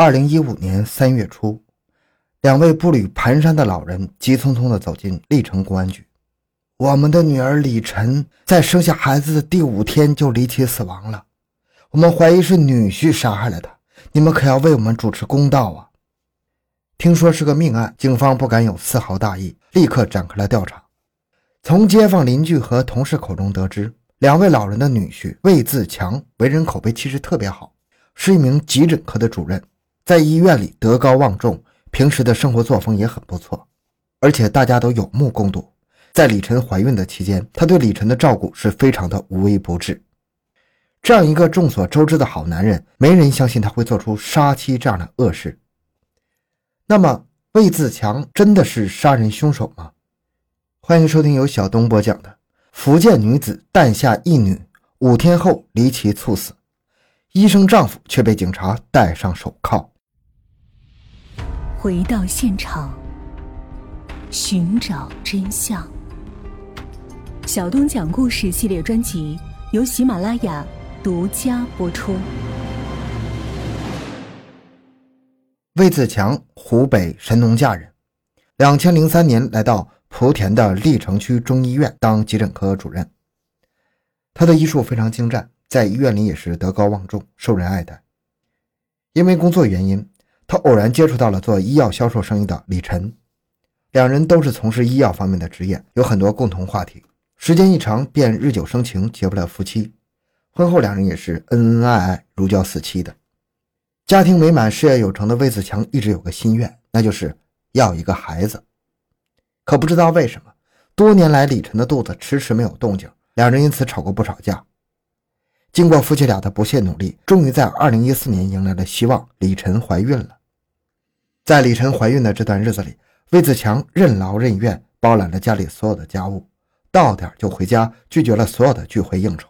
二零一五年三月初，两位步履蹒跚的老人急匆匆地走进历城公安局。我们的女儿李晨在生下孩子的第五天就离奇死亡了，我们怀疑是女婿杀害了她，你们可要为我们主持公道啊！听说是个命案，警方不敢有丝毫大意，立刻展开了调查。从街坊邻居和同事口中得知，两位老人的女婿魏自强为人口碑其实特别好，是一名急诊科的主任。在医院里德高望重，平时的生活作风也很不错，而且大家都有目共睹。在李晨怀孕的期间，他对李晨的照顾是非常的无微不至。这样一个众所周知的好男人，没人相信他会做出杀妻这样的恶事。那么，魏自强真的是杀人凶手吗？欢迎收听由小东播讲的福建女子诞下一女，五天后离奇猝死，医生丈夫却被警察戴上手铐。回到现场，寻找真相。小东讲故事系列专辑由喜马拉雅独家播出。魏自强，湖北神农架人，两千零三年来到莆田的历城区中医院当急诊科主任。他的医术非常精湛，在医院里也是德高望重，受人爱戴。因为工作原因。他偶然接触到了做医药销售生意的李晨，两人都是从事医药方面的职业，有很多共同话题。时间一长，便日久生情，结不了夫妻。婚后，两人也是恩恩爱爱，如胶似漆的。家庭美满，事业有成的魏自强一直有个心愿，那就是要一个孩子。可不知道为什么，多年来李晨的肚子迟迟没有动静，两人因此吵过不少架。经过夫妻俩的不懈努力，终于在2014年迎来了希望，李晨怀孕了。在李晨怀孕的这段日子里，魏自强任劳任怨，包揽了家里所有的家务，到点就回家，拒绝了所有的聚会应酬。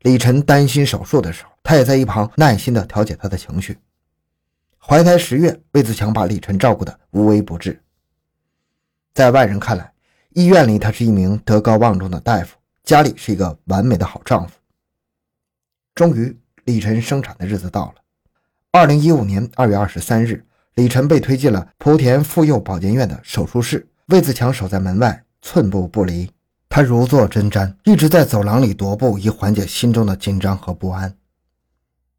李晨担心手术的时候，他也在一旁耐心地调节他的情绪。怀胎十月，魏自强把李晨照顾得无微不至。在外人看来，医院里他是一名德高望重的大夫，家里是一个完美的好丈夫。终于，李晨生产的日子到了。二零一五年二月二十三日。李晨被推进了莆田妇幼保健院的手术室，魏自强守在门外，寸步不离。他如坐针毡，一直在走廊里踱步，以缓解心中的紧张和不安。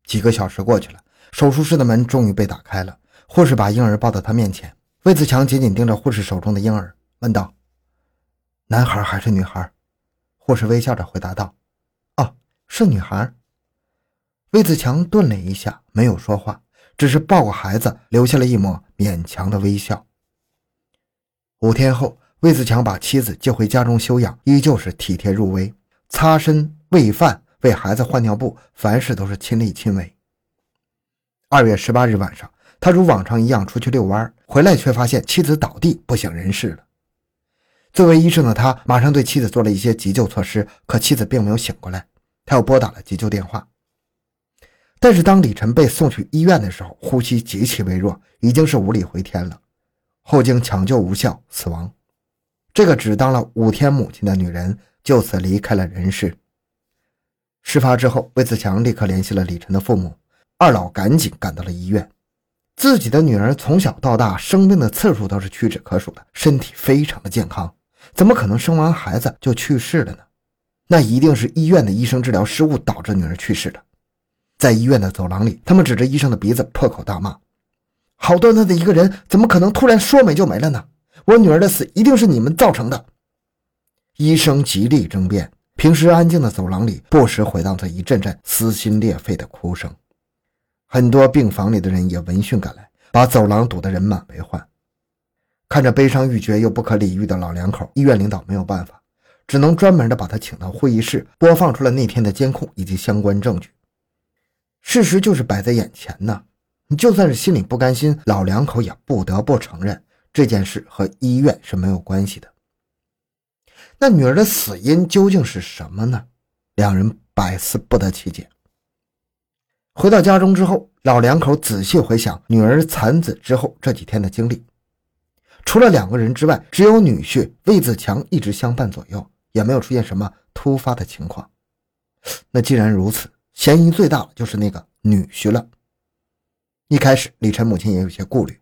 几个小时过去了，手术室的门终于被打开了。护士把婴儿抱到他面前，魏自强紧紧盯着护士手中的婴儿，问道：“男孩还是女孩？”护士微笑着回答道：“哦，是女孩。”魏自强顿了一下，没有说话。只是抱过孩子，留下了一抹勉强的微笑。五天后，魏自强把妻子接回家中休养，依旧是体贴入微，擦身、喂饭、为孩子换尿布，凡事都是亲力亲为。二月十八日晚上，他如往常一样出去遛弯，回来却发现妻子倒地不省人事了。作为医生的他，马上对妻子做了一些急救措施，可妻子并没有醒过来，他又拨打了急救电话。但是当李晨被送去医院的时候，呼吸极其微弱，已经是无力回天了。后经抢救无效死亡。这个只当了五天母亲的女人就此离开了人世。事发之后，魏自强立刻联系了李晨的父母，二老赶紧赶到了医院。自己的女儿从小到大生病的次数都是屈指可数的，身体非常的健康，怎么可能生完孩子就去世了呢？那一定是医院的医生治疗失误导致女儿去世的。在医院的走廊里，他们指着医生的鼻子破口大骂：“好端端的一个人，怎么可能突然说没就没了呢？我女儿的死一定是你们造成的！”医生极力争辩。平时安静的走廊里，不时回荡着一阵阵撕心裂肺的哭声。很多病房里的人也闻讯赶来，把走廊堵得人满为患。看着悲伤欲绝又不可理喻的老两口，医院领导没有办法，只能专门的把他请到会议室，播放出了那天的监控以及相关证据。事实就是摆在眼前呢，你就算是心里不甘心，老两口也不得不承认这件事和医院是没有关系的。那女儿的死因究竟是什么呢？两人百思不得其解。回到家中之后，老两口仔细回想女儿产子之后这几天的经历，除了两个人之外，只有女婿魏子强一直相伴左右，也没有出现什么突发的情况。那既然如此，嫌疑最大的就是那个女婿了。一开始，李晨母亲也有些顾虑，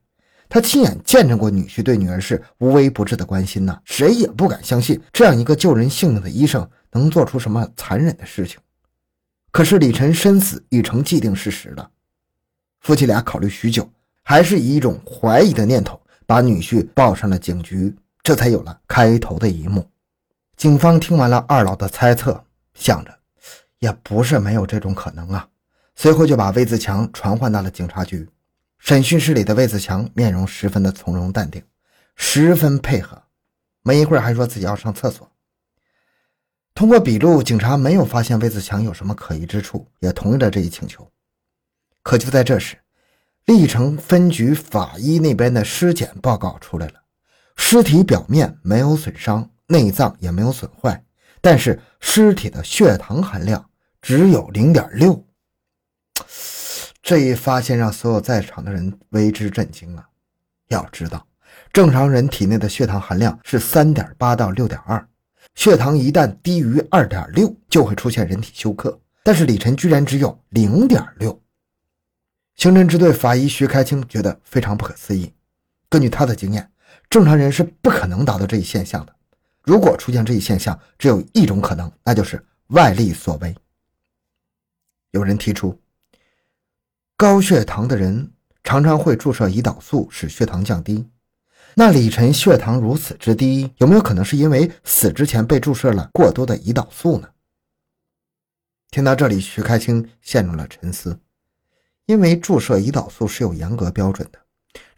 她亲眼见证过女婿对女儿是无微不至的关心呐，谁也不敢相信这样一个救人性命的医生能做出什么残忍的事情。可是李晨身死已成既定事实了，夫妻俩考虑许久，还是以一种怀疑的念头把女婿报上了警局，这才有了开头的一幕。警方听完了二老的猜测，想着也不是没有这种可能啊。随后就把魏自强传唤到了警察局。审讯室里的魏自强面容十分的从容淡定，十分配合。没一会儿还说自己要上厕所。通过笔录，警察没有发现魏自强有什么可疑之处，也同意了这一请求。可就在这时，历城分局法医那边的尸检报告出来了，尸体表面没有损伤，内脏也没有损坏，但是尸体的血糖含量只有零点六。这一发现让所有在场的人为之震惊啊！要知道，正常人体内的血糖含量是三点八到六点二，血糖一旦低于二点六，就会出现人体休克。但是李晨居然只有零点六。刑侦支队法医徐开清觉得非常不可思议。根据他的经验，正常人是不可能达到这一现象的。如果出现这一现象，只有一种可能，那就是外力所为。有人提出。高血糖的人常常会注射胰岛素使血糖降低。那李晨血糖如此之低，有没有可能是因为死之前被注射了过多的胰岛素呢？听到这里，徐开清陷入了沉思。因为注射胰岛素是有严格标准的，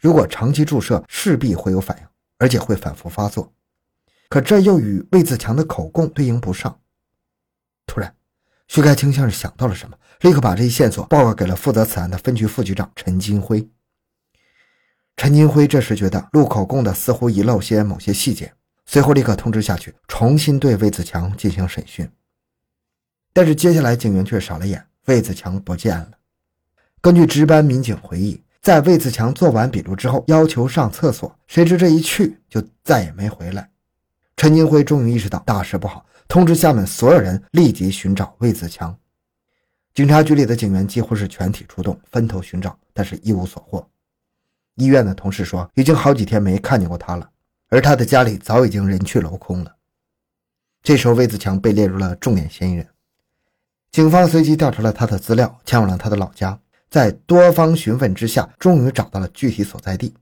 如果长期注射，势必会有反应，而且会反复发作。可这又与魏自强的口供对应不上。徐开清像是想到了什么，立刻把这一线索报告给了负责此案的分局副局长陈金辉。陈金辉这时觉得录口供的似乎遗漏些某些细节，随后立刻通知下去，重新对魏子强进行审讯。但是接下来警员却傻了眼，魏子强不见了。根据值班民警回忆，在魏子强做完笔录之后，要求上厕所，谁知这一去就再也没回来。陈金辉终于意识到大事不好。通知下面所有人立即寻找魏子强。警察局里的警员几乎是全体出动，分头寻找，但是一无所获。医院的同事说，已经好几天没看见过他了，而他的家里早已经人去楼空了。这时候，魏子强被列入了重点嫌疑人。警方随即调查了他的资料，前往了他的老家，在多方询问之下，终于找到了具体所在地。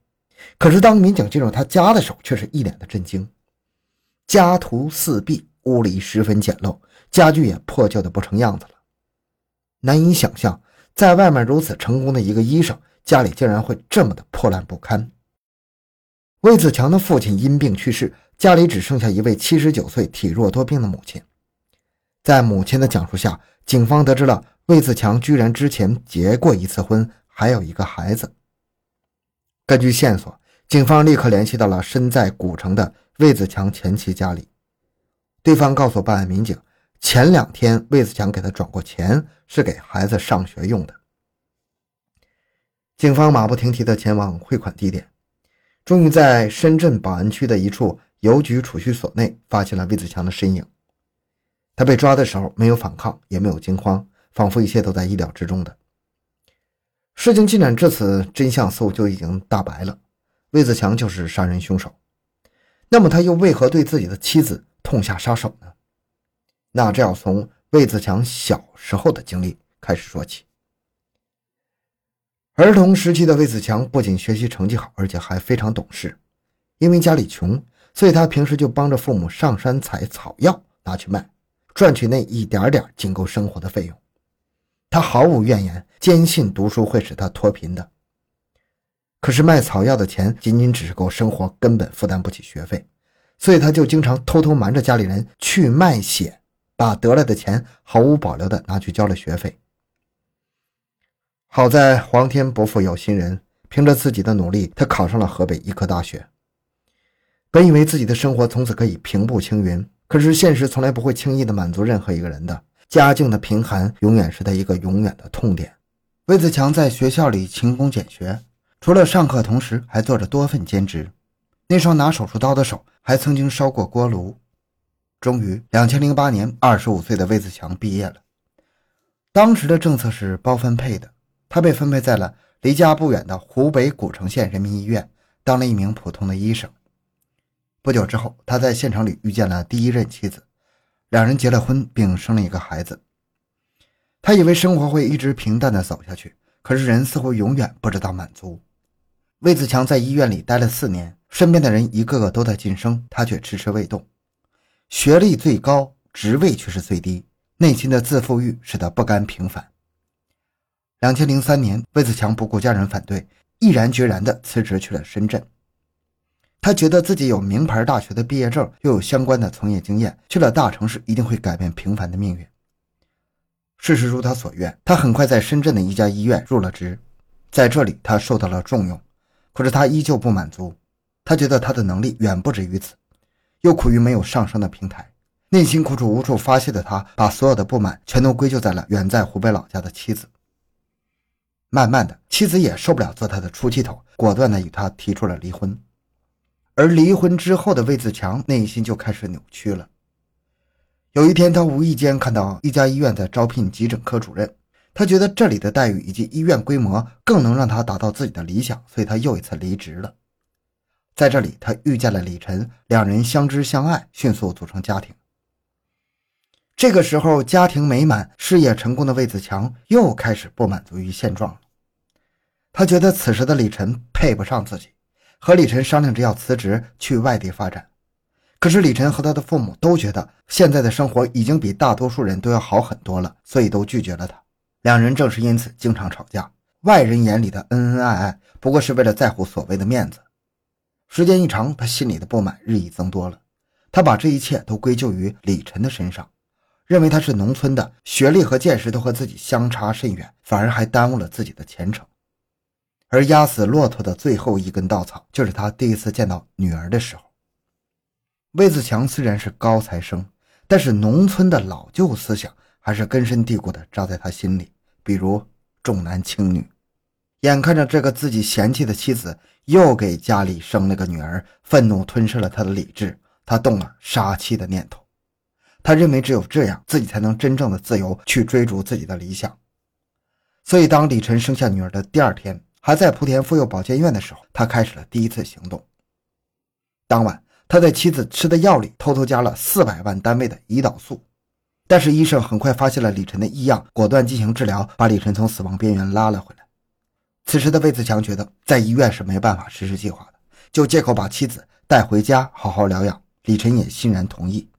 可是，当民警进入他家的时候，却是一脸的震惊。家徒四壁。屋里十分简陋，家具也破旧的不成样子了。难以想象，在外面如此成功的一个医生，家里竟然会这么的破烂不堪。魏子强的父亲因病去世，家里只剩下一位七十九岁、体弱多病的母亲。在母亲的讲述下，警方得知了魏子强居然之前结过一次婚，还有一个孩子。根据线索，警方立刻联系到了身在古城的魏子强前妻家里。对方告诉办案民警，前两天魏子强给他转过钱，是给孩子上学用的。警方马不停蹄地前往汇款地点，终于在深圳宝安区的一处邮局储蓄所内发现了魏子强的身影。他被抓的时候没有反抗，也没有惊慌，仿佛一切都在意料之中的。事情进展至此，真相似乎就已经大白了：魏子强就是杀人凶手。那么他又为何对自己的妻子？痛下杀手呢？那这要从魏自强小时候的经历开始说起。儿童时期的魏子强不仅学习成绩好，而且还非常懂事。因为家里穷，所以他平时就帮着父母上山采草药拿去卖，赚取那一点点仅够生活的费用。他毫无怨言，坚信读书会使他脱贫的。可是卖草药的钱仅仅只是够生活，根本负担不起学费。所以他就经常偷偷瞒着家里人去卖血，把得来的钱毫无保留的拿去交了学费。好在皇天不负有心人，凭着自己的努力，他考上了河北医科大学。本以为自己的生活从此可以平步青云，可是现实从来不会轻易的满足任何一个人的，家境的贫寒永远是他一个永远的痛点。魏子强在学校里勤工俭学，除了上课，同时还做着多份兼职。那双拿手术刀的手还曾经烧过锅炉。终于，两千零八年，二十五岁的魏子强毕业了。当时的政策是包分配的，他被分配在了离家不远的湖北古城县人民医院当了一名普通的医生。不久之后，他在县城里遇见了第一任妻子，两人结了婚，并生了一个孩子。他以为生活会一直平淡的走下去，可是人似乎永远不知道满足。魏自强在医院里待了四年，身边的人一个个都在晋升，他却迟迟未动。学历最高，职位却是最低，内心的自负欲使他不甘平凡。两千零三年，魏自强不顾家人反对，毅然决然地辞职去了深圳。他觉得自己有名牌大学的毕业证，又有相关的从业经验，去了大城市一定会改变平凡的命运。事实如他所愿，他很快在深圳的一家医院入了职，在这里他受到了重用。可是他依旧不满足，他觉得他的能力远不止于此，又苦于没有上升的平台，内心苦楚无处发泄的他，把所有的不满全都归咎在了远在湖北老家的妻子。慢慢的，妻子也受不了做他的出气筒，果断的与他提出了离婚。而离婚之后的魏自强内心就开始扭曲了。有一天，他无意间看到一家医院在招聘急诊科主任，他觉得这里的待遇以及医院规模更能让他达到自己的理想，所以他又一次离职了。在这里，他遇见了李晨，两人相知相爱，迅速组成家庭。这个时候，家庭美满、事业成功的魏子强又开始不满足于现状了。他觉得此时的李晨配不上自己。和李晨商量着要辞职去外地发展，可是李晨和他的父母都觉得现在的生活已经比大多数人都要好很多了，所以都拒绝了他。两人正是因此经常吵架。外人眼里的恩恩爱爱，不过是为了在乎所谓的面子。时间一长，他心里的不满日益增多了。他把这一切都归咎于李晨的身上，认为他是农村的，学历和见识都和自己相差甚远，反而还耽误了自己的前程。而压死骆驼的最后一根稻草，就是他第一次见到女儿的时候。魏自强虽然是高材生，但是农村的老旧思想还是根深蒂固的扎在他心里，比如重男轻女。眼看着这个自己嫌弃的妻子又给家里生了个女儿，愤怒吞噬了他的理智，他动了杀妻的念头。他认为只有这样，自己才能真正的自由去追逐自己的理想。所以，当李晨生下女儿的第二天。还在莆田妇幼保健院的时候，他开始了第一次行动。当晚，他在妻子吃的药里偷偷加了四百万单位的胰岛素，但是医生很快发现了李晨的异样，果断进行治疗，把李晨从死亡边缘拉了回来。此时的魏自强觉得在医院是没办法实施计划的，就借口把妻子带回家好好疗养。李晨也欣然同意。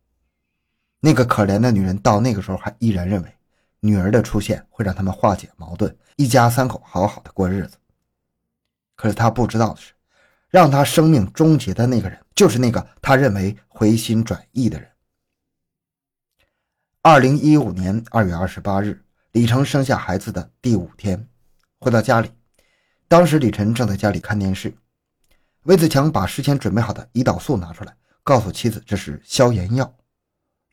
那个可怜的女人到那个时候还依然认为，女儿的出现会让他们化解矛盾，一家三口好好的过日子。可是他不知道的是，让他生命终结的那个人，就是那个他认为回心转意的人。二零一五年二月二十八日，李成生下孩子的第五天，回到家里，当时李晨正在家里看电视，魏自强把事先准备好的胰岛素拿出来，告诉妻子这是消炎药。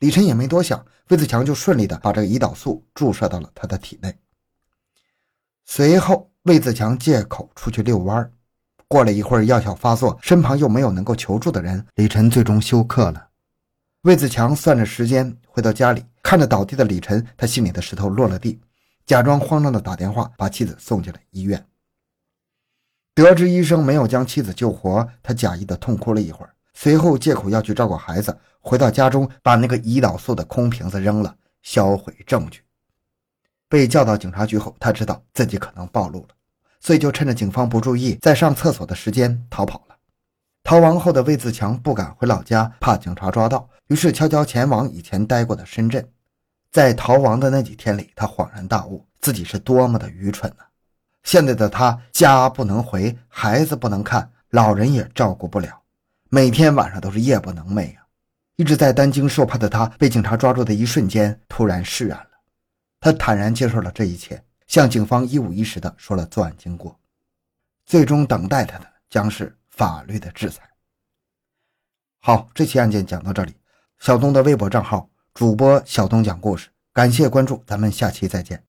李晨也没多想，魏自强就顺利的把这个胰岛素注射到了他的体内。随后。魏自强借口出去遛弯过了一会儿药效发作，身旁又没有能够求助的人，李晨最终休克了。魏自强算着时间回到家里，看着倒地的李晨，他心里的石头落了地，假装慌张的打电话把妻子送进了医院。得知医生没有将妻子救活，他假意的痛哭了一会儿，随后借口要去照顾孩子，回到家中把那个胰岛素的空瓶子扔了，销毁证据。被叫到警察局后，他知道自己可能暴露了。所以就趁着警方不注意，在上厕所的时间逃跑了。逃亡后的魏自强不敢回老家，怕警察抓到，于是悄悄前往以前待过的深圳。在逃亡的那几天里，他恍然大悟，自己是多么的愚蠢呢！现在的他，家不能回，孩子不能看，老人也照顾不了，每天晚上都是夜不能寐啊！一直在担惊受怕的他，被警察抓住的一瞬间，突然释然了。他坦然接受了这一切。向警方一五一十的说了作案经过，最终等待他的将是法律的制裁。好，这期案件讲到这里。小东的微博账号主播小东讲故事，感谢关注，咱们下期再见。